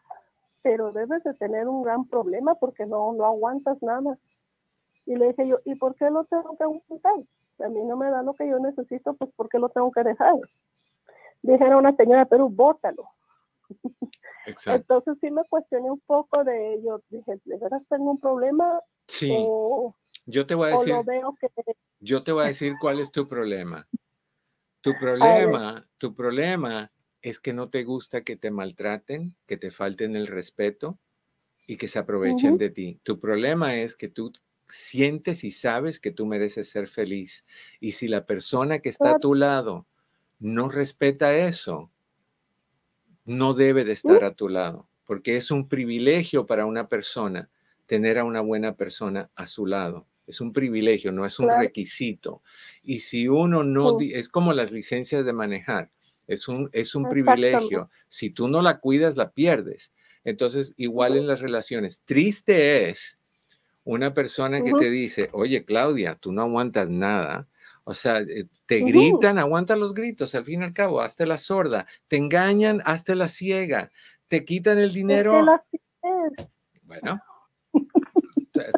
pero debes de tener un gran problema porque no, no aguantas nada. Y le dije yo, ¿y por qué lo tengo que aguantar? A mí no me da lo que yo necesito, pues ¿por qué lo tengo que dejar? Dijeron una señora, pero bótalo. Entonces sí me cuestioné un poco de ello. Dije, ¿de verdad tengo un problema? Sí. yo te voy a decir. Yo te voy a decir cuál es tu problema. Tu problema, tu problema es que no te gusta que te maltraten, que te falten el respeto y que se aprovechen de ti. Tu problema es que tú sientes y sabes que tú mereces ser feliz. Y si la persona que está a tu lado no respeta eso, no debe de estar a tu lado, porque es un privilegio para una persona tener a una buena persona a su lado. es un privilegio, no es un requisito. Y si uno no, es como las licencias de manejar, es un, es un privilegio. Si tú no la cuidas, la pierdes. Entonces, igual en las relaciones, triste es una persona que te dice, oye, Claudia, tú no aguantas nada. O sea, eh, te gritan, aguanta los gritos, al fin y al cabo, hazte la sorda, te engañan, hazte la ciega, te quitan el dinero. Bueno,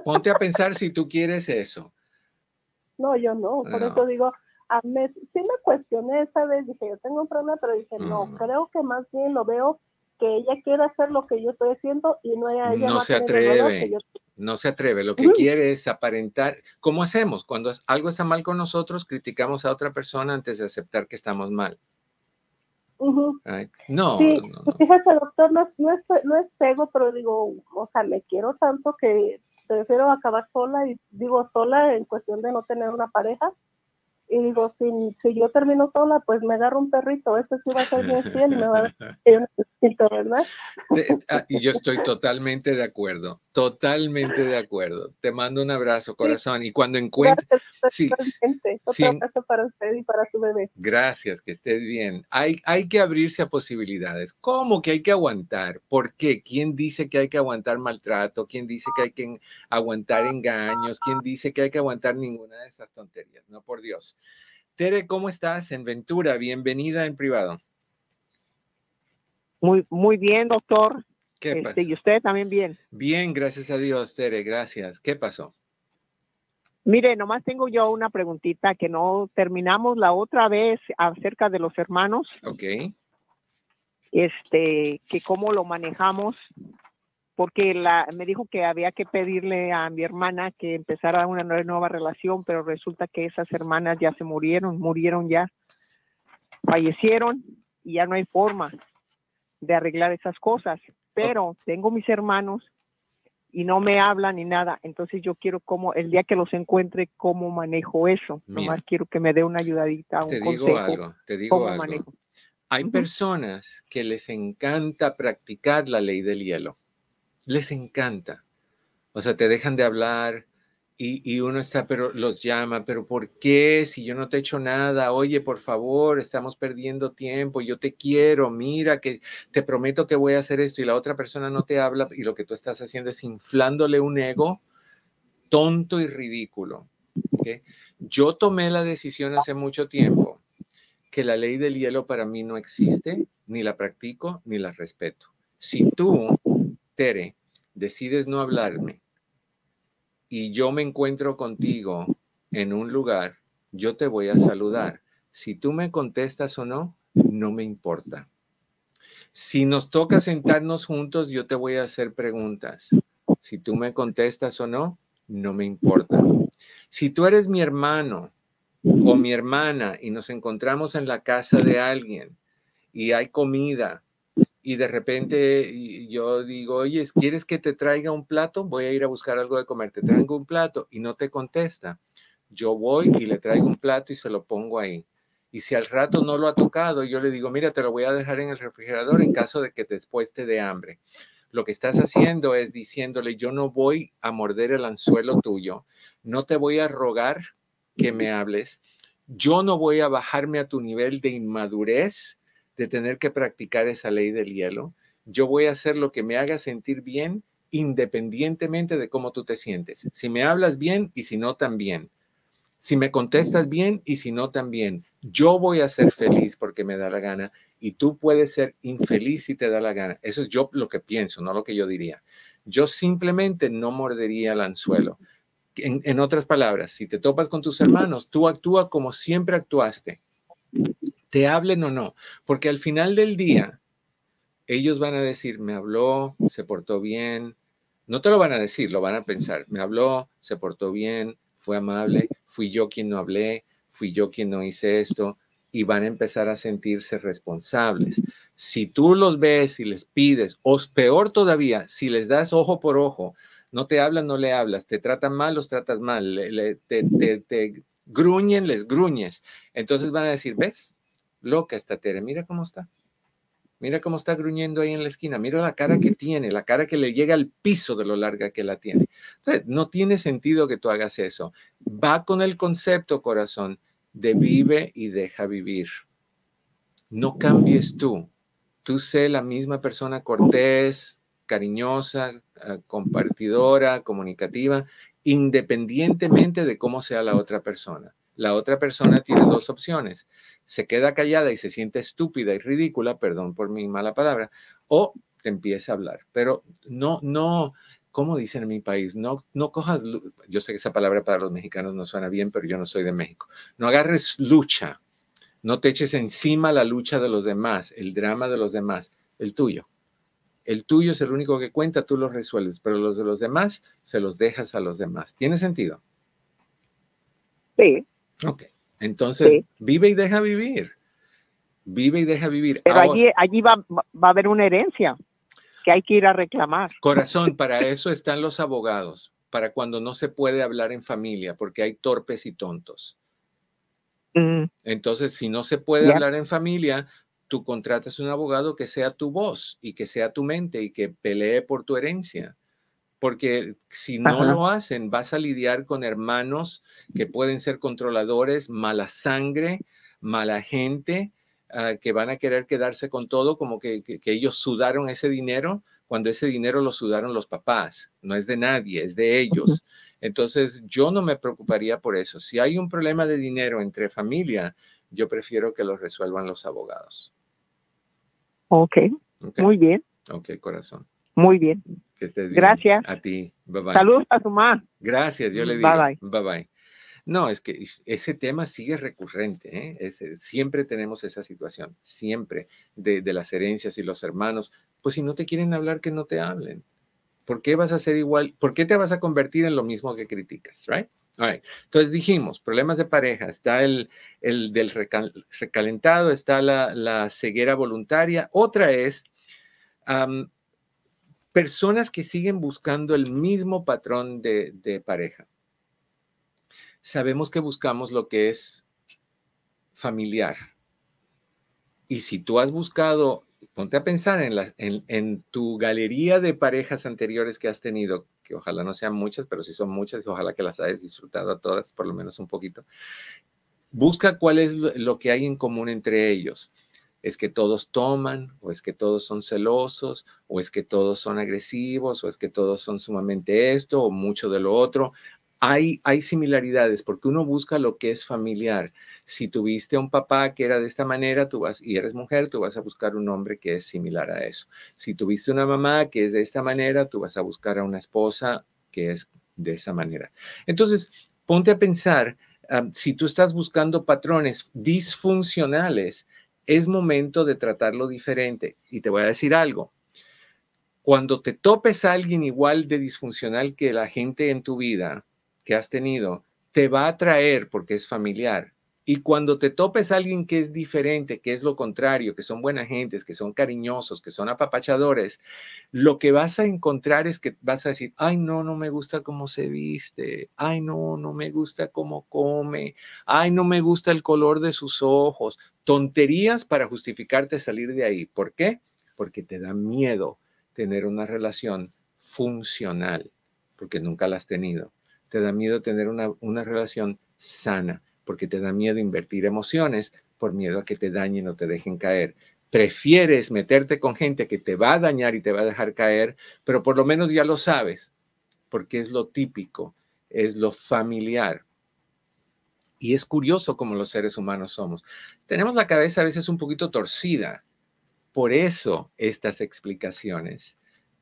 ponte a pensar si tú quieres eso. No, yo no, por eso digo, a sí me cuestioné esa vez, dije, yo tengo un problema, pero dije, no, mm. creo que más bien lo veo que ella quiere hacer lo que yo estoy haciendo y no ella no se atreve, no se atreve, lo que quiere es aparentar, ¿cómo hacemos? Cuando algo está mal con nosotros, criticamos a otra persona antes de aceptar que estamos mal. No, sí, fíjese doctor, no, no, es, no es ego, pero digo, o sea, me quiero tanto que prefiero acabar sola y digo sola en cuestión de no tener una pareja y digo, si, si yo termino sola, pues me agarro un perrito, ese sí va a ser bien fiel y me va a dar ¿verdad? Ah, y yo estoy totalmente de acuerdo, totalmente de acuerdo. Te mando un abrazo, corazón. Y cuando encuentres... Sí, sí, abrazo para usted y para su bebé. Gracias, que estés bien. Hay, hay que abrirse a posibilidades. ¿Cómo que hay que aguantar? ¿Por qué? ¿Quién dice que hay que aguantar maltrato? ¿Quién dice que hay que aguantar engaños? ¿Quién dice que hay que aguantar ninguna de esas tonterías? No, por Dios. Tere, ¿cómo estás? En Ventura, bienvenida en privado. Muy, muy bien, doctor. ¿Qué este, y usted también bien. Bien, gracias a Dios, Tere, gracias. ¿Qué pasó? Mire, nomás tengo yo una preguntita que no terminamos la otra vez acerca de los hermanos. Ok. Este, que cómo lo manejamos, porque la, me dijo que había que pedirle a mi hermana que empezara una nueva relación, pero resulta que esas hermanas ya se murieron, murieron ya, fallecieron y ya no hay forma de arreglar esas cosas, pero tengo mis hermanos y no me hablan ni nada, entonces yo quiero como el día que los encuentre cómo manejo eso, nomás quiero que me dé una ayudadita, un te digo algo, te digo algo. Hay personas que les encanta practicar la ley del hielo. Les encanta. O sea, te dejan de hablar, y, uno está, pero los llama, pero ¿por qué? Si yo no te he hecho nada, oye, por favor, estamos perdiendo tiempo, yo te quiero, mira que te prometo que voy a hacer esto y la otra persona no te habla y lo que tú estás haciendo es inflándole un ego tonto y ridículo. Yo tomé la decisión hace mucho tiempo que la ley del hielo para mí no existe, ni la practico, ni la respeto. Si tú, Tere, decides no hablarme, y yo me encuentro contigo en un lugar, yo te voy a saludar. Si tú me contestas o no, no me importa. Si nos toca sentarnos juntos, yo te voy a hacer preguntas. Si tú me contestas o no, no me importa. Si tú eres mi hermano o mi hermana y nos encontramos en la casa de alguien y hay comida y de repente yo digo, oye, ¿quieres que te traiga un plato? Voy a ir a buscar algo de comer, te traigo un plato y no te contesta. Yo voy y le traigo un plato y se lo pongo ahí. Y si al rato no lo ha tocado, yo le digo, mira, te lo voy a dejar en el refrigerador en caso de que después te dé hambre. Lo que estás haciendo es diciéndole, yo no voy a morder el anzuelo tuyo, no te voy a rogar que me hables, yo no voy a bajarme a tu nivel de inmadurez de tener que practicar esa ley del hielo. Yo voy a hacer lo que me haga sentir bien independientemente de cómo tú te sientes. Si me hablas bien y si no también. Si me contestas bien y si no también. Yo voy a ser feliz porque me da la gana y tú puedes ser infeliz si te da la gana. Eso es yo lo que pienso, no lo que yo diría. Yo simplemente no mordería el anzuelo. En, en otras palabras, si te topas con tus hermanos, tú actúa como siempre actuaste te hablen o no, porque al final del día ellos van a decir, me habló, se portó bien, no te lo van a decir, lo van a pensar, me habló, se portó bien, fue amable, fui yo quien no hablé, fui yo quien no hice esto, y van a empezar a sentirse responsables. Si tú los ves y les pides, o peor todavía, si les das ojo por ojo, no te hablan, no le hablas, te tratan mal, los tratas mal, te, te gruñen, les gruñes. Entonces van a decir, ¿ves? Loca esta Tere, mira cómo está. Mira cómo está gruñendo ahí en la esquina. Mira la cara que tiene, la cara que le llega al piso de lo larga que la tiene. Entonces, no tiene sentido que tú hagas eso. Va con el concepto, corazón, de vive y deja vivir. No cambies tú. Tú sé la misma persona cortés, cariñosa, ah, compartidora, comunicativa, independientemente de cómo sea la otra persona. La otra persona tiene dos opciones. Se queda callada y se siente estúpida y ridícula, perdón por mi mala palabra, o te empieza a hablar. Pero no, no, como dicen en mi país, no, no cojas, yo sé que esa palabra para los mexicanos no suena bien, pero yo no soy de México. No agarres lucha, no te eches encima la lucha de los demás, el drama de los demás, el tuyo. El tuyo es el único que cuenta, tú lo resuelves, pero los de los demás se los dejas a los demás. ¿Tiene sentido? Sí. Ok. Entonces, vive y deja vivir. Vive y deja vivir. Pero allí, allí va, va a haber una herencia que hay que ir a reclamar. Corazón, para eso están los abogados, para cuando no se puede hablar en familia, porque hay torpes y tontos. Mm. Entonces, si no se puede hablar en familia, tú contratas un abogado que sea tu voz y que sea tu mente y que pelee por tu herencia. Porque si no lo hacen, vas a lidiar con hermanos que pueden ser controladores, mala sangre, mala gente, ah, que van a querer quedarse con todo, como que, que, ellos sudaron ese dinero, cuando ese dinero lo sudaron los papás. No es de nadie, es de ellos. Entonces, yo no me preocuparía por eso. Si hay un problema de dinero entre familia, yo prefiero que lo resuelvan los abogados. Ok, muy bien. Ok, corazón. Muy bien. Que estés bien. Gracias. A ti. Bye bye. Saludos a su mamá. Gracias, yo le digo. Bye bye. Bye bye. No, es que ese tema sigue recurrente. ¿eh? siempre tenemos esa situación, siempre, de, de, las herencias y los hermanos. Pues si no te quieren hablar, que no te hablen. ¿Por qué vas a ser igual? ¿Por qué te vas a convertir en lo mismo que criticas? Right? Entonces dijimos, problemas de pareja, está el, el del recalentado, está la, la, ceguera voluntaria. Otra es personas que siguen buscando el mismo patrón de, pareja. Sabemos que buscamos lo que es familiar. Y si tú has buscado, ponte a pensar en tu galería de parejas anteriores que has tenido, que ojalá no sean muchas, pero si son muchas, y ojalá que las hayas disfrutado a todas, por lo menos un poquito. Busca cuál es lo que hay en común entre ellos. ¿Es que todos toman? ¿O es que todos son celosos? ¿O es que todos son agresivos? ¿O es que todos son sumamente esto o mucho de lo otro? hay, similaridades porque uno busca lo que es familiar. Si tuviste un papá que era de esta manera, tú vas y eres mujer, tú vas a buscar un hombre que es similar a eso. Si tuviste una mamá que es de esta manera, tú vas a buscar a una esposa que es de esa manera. Entonces, ponte a pensar, si tú estás buscando patrones disfuncionales, es momento de tratarlo diferente. Y te voy a decir algo. Cuando te topes a alguien igual de disfuncional que la gente en tu vida, que has tenido te va a atraer porque es familiar. Y cuando te topes a alguien que es diferente, que es lo contrario, que son buenas gentes, que son cariñosos, que son apapachadores, lo que vas a encontrar es que vas a decir, ay, no, no me gusta cómo se viste, ay, no, no me gusta cómo come, ay, no me gusta el color de sus ojos. Tonterías para justificarte salir de ahí. ¿Por qué? Porque te da miedo tener una relación funcional, porque nunca la has tenido te da miedo tener una, una relación sana, porque te da miedo invertir emociones por miedo a que te dañen o te dejen caer. Prefieres meterte con gente que te va a dañar y te va a dejar caer, pero por lo menos ya lo sabes, porque es lo típico, es lo familiar. Y es curioso como los seres humanos somos. Tenemos la cabeza a veces un poquito torcida. Por eso estas explicaciones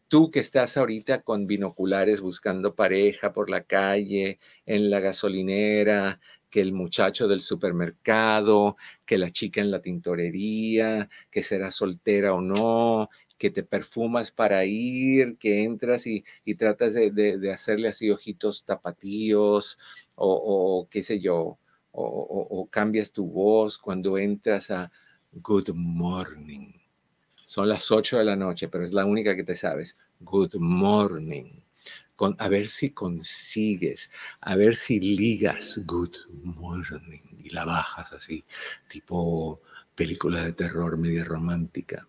tú que estás ahorita con binoculares buscando pareja por la calle, en la gasolinera, que el muchacho del supermercado, que la chica en la tintorería, que será soltera o no, que te perfumas para ir, que entras y, tratas de, hacerle así ojitos tapatíos o, qué sé yo, o, o cambias tu voz cuando entras a Good Morning. Son las 8 de la noche, pero es la única que te sabes good morning. A ver si consigues, a ver si ligas good morning y la bajas así, tipo película de terror media romántica.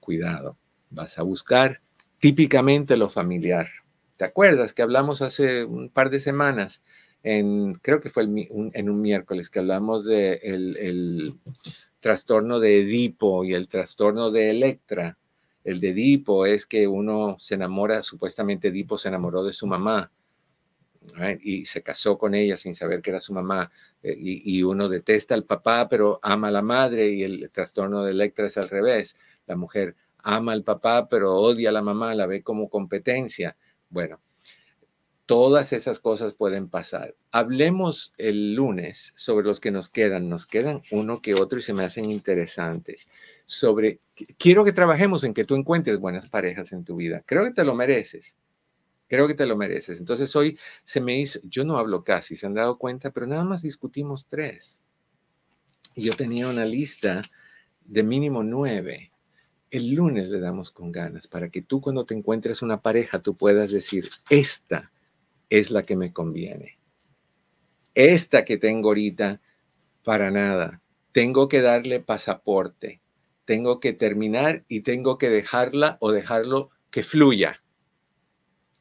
cuidado. Vas a buscar típicamente lo familiar. ¿Te acuerdas que hablamos hace un par de semanas? En, creo que fue en un miércoles que hablamos de el, trastorno de Edipo y el trastorno de Electra. El de Edipo es que uno se enamora, supuestamente Edipo se enamoró de su mamá y se casó con ella sin saber que era su mamá. Eh, y, uno detesta al papá, pero ama a la madre y el trastorno de Electra es al revés. La mujer ama al papá, pero odia a la mamá, la ve como competencia. Bueno, todas esas cosas pueden pasar. Hablemos el lunes sobre los que nos quedan. Nos quedan uno que otro y se me hacen interesantes. Sobre, quiero que trabajemos en que tú encuentres buenas parejas en tu vida. Creo que te lo mereces. Creo que te lo mereces. Entonces hoy se me hizo, yo no hablo casi, se han dado cuenta, pero nada más discutimos tres. Y yo tenía una lista de mínimo nueve. El lunes le damos con ganas para que tú cuando te encuentres una pareja, tú puedas decir, esta es la que me conviene. Esta que tengo ahorita, para nada. Tengo que darle pasaporte. Tengo que terminar y tengo que dejarla o dejarlo que fluya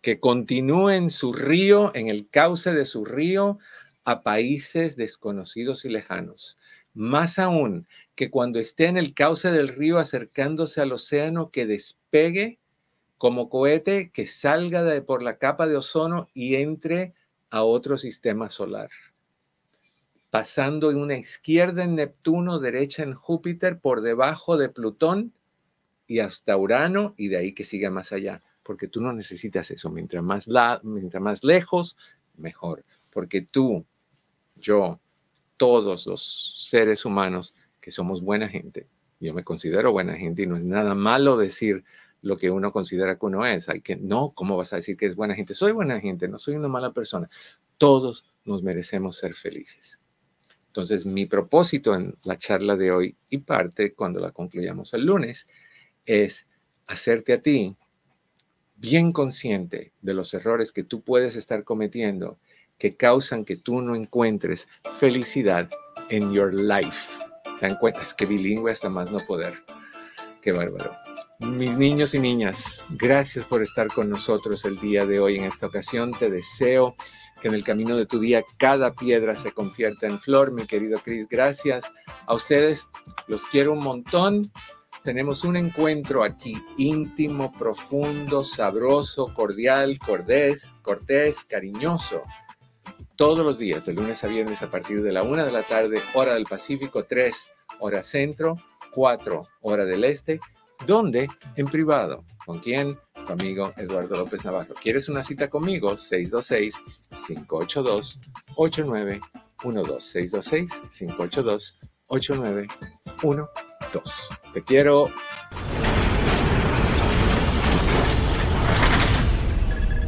que continúe en su río, en el cauce de su río, a países desconocidos y lejanos. Más aún, que cuando esté en el cauce del río acercándose al océano, que despegue como cohete, que salga por la capa de ozono y entre a otro sistema solar. Pasando en una izquierda en Neptuno, derecha en Júpiter, por debajo de Plutón y hasta Urano, y de ahí que siga más allá porque tú no necesitas eso. Mientras más, la, mientras más lejos, mejor. Porque tú, yo, todos los seres humanos que somos buena gente, yo me considero buena gente y no es nada malo decir lo que uno considera que uno es. Hay que, no, ¿cómo vas a decir que es buena gente? Soy buena gente, no soy una mala persona. Todos nos merecemos ser felices. Entonces, mi propósito en la charla de hoy y parte cuando la concluyamos el lunes es hacerte a ti bien consciente de los errores que tú puedes estar cometiendo que causan que tú no encuentres felicidad en your life. ¿Te dan cuenta? Es que bilingüe hasta más no poder. Qué bárbaro. Mis niños y niñas, gracias por estar con nosotros el día de hoy. En esta ocasión te deseo que en el camino de tu día cada piedra se convierta en flor. Mi querido Cris, gracias a ustedes. Los quiero un montón tenemos un encuentro aquí íntimo, profundo, sabroso, cordial, cordés, cortés, cariñoso. Todos los días, de lunes a viernes a partir de la una de la tarde, hora del Pacífico, 3, hora centro, 4, hora del este. ¿Dónde? En privado. ¿Con quién? Amigo Eduardo López Navarro. ¿Quieres una cita conmigo? 626-582-8912. 626-582-8912. Te quiero.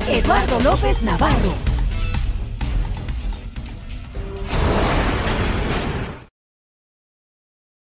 Eduardo López Navarro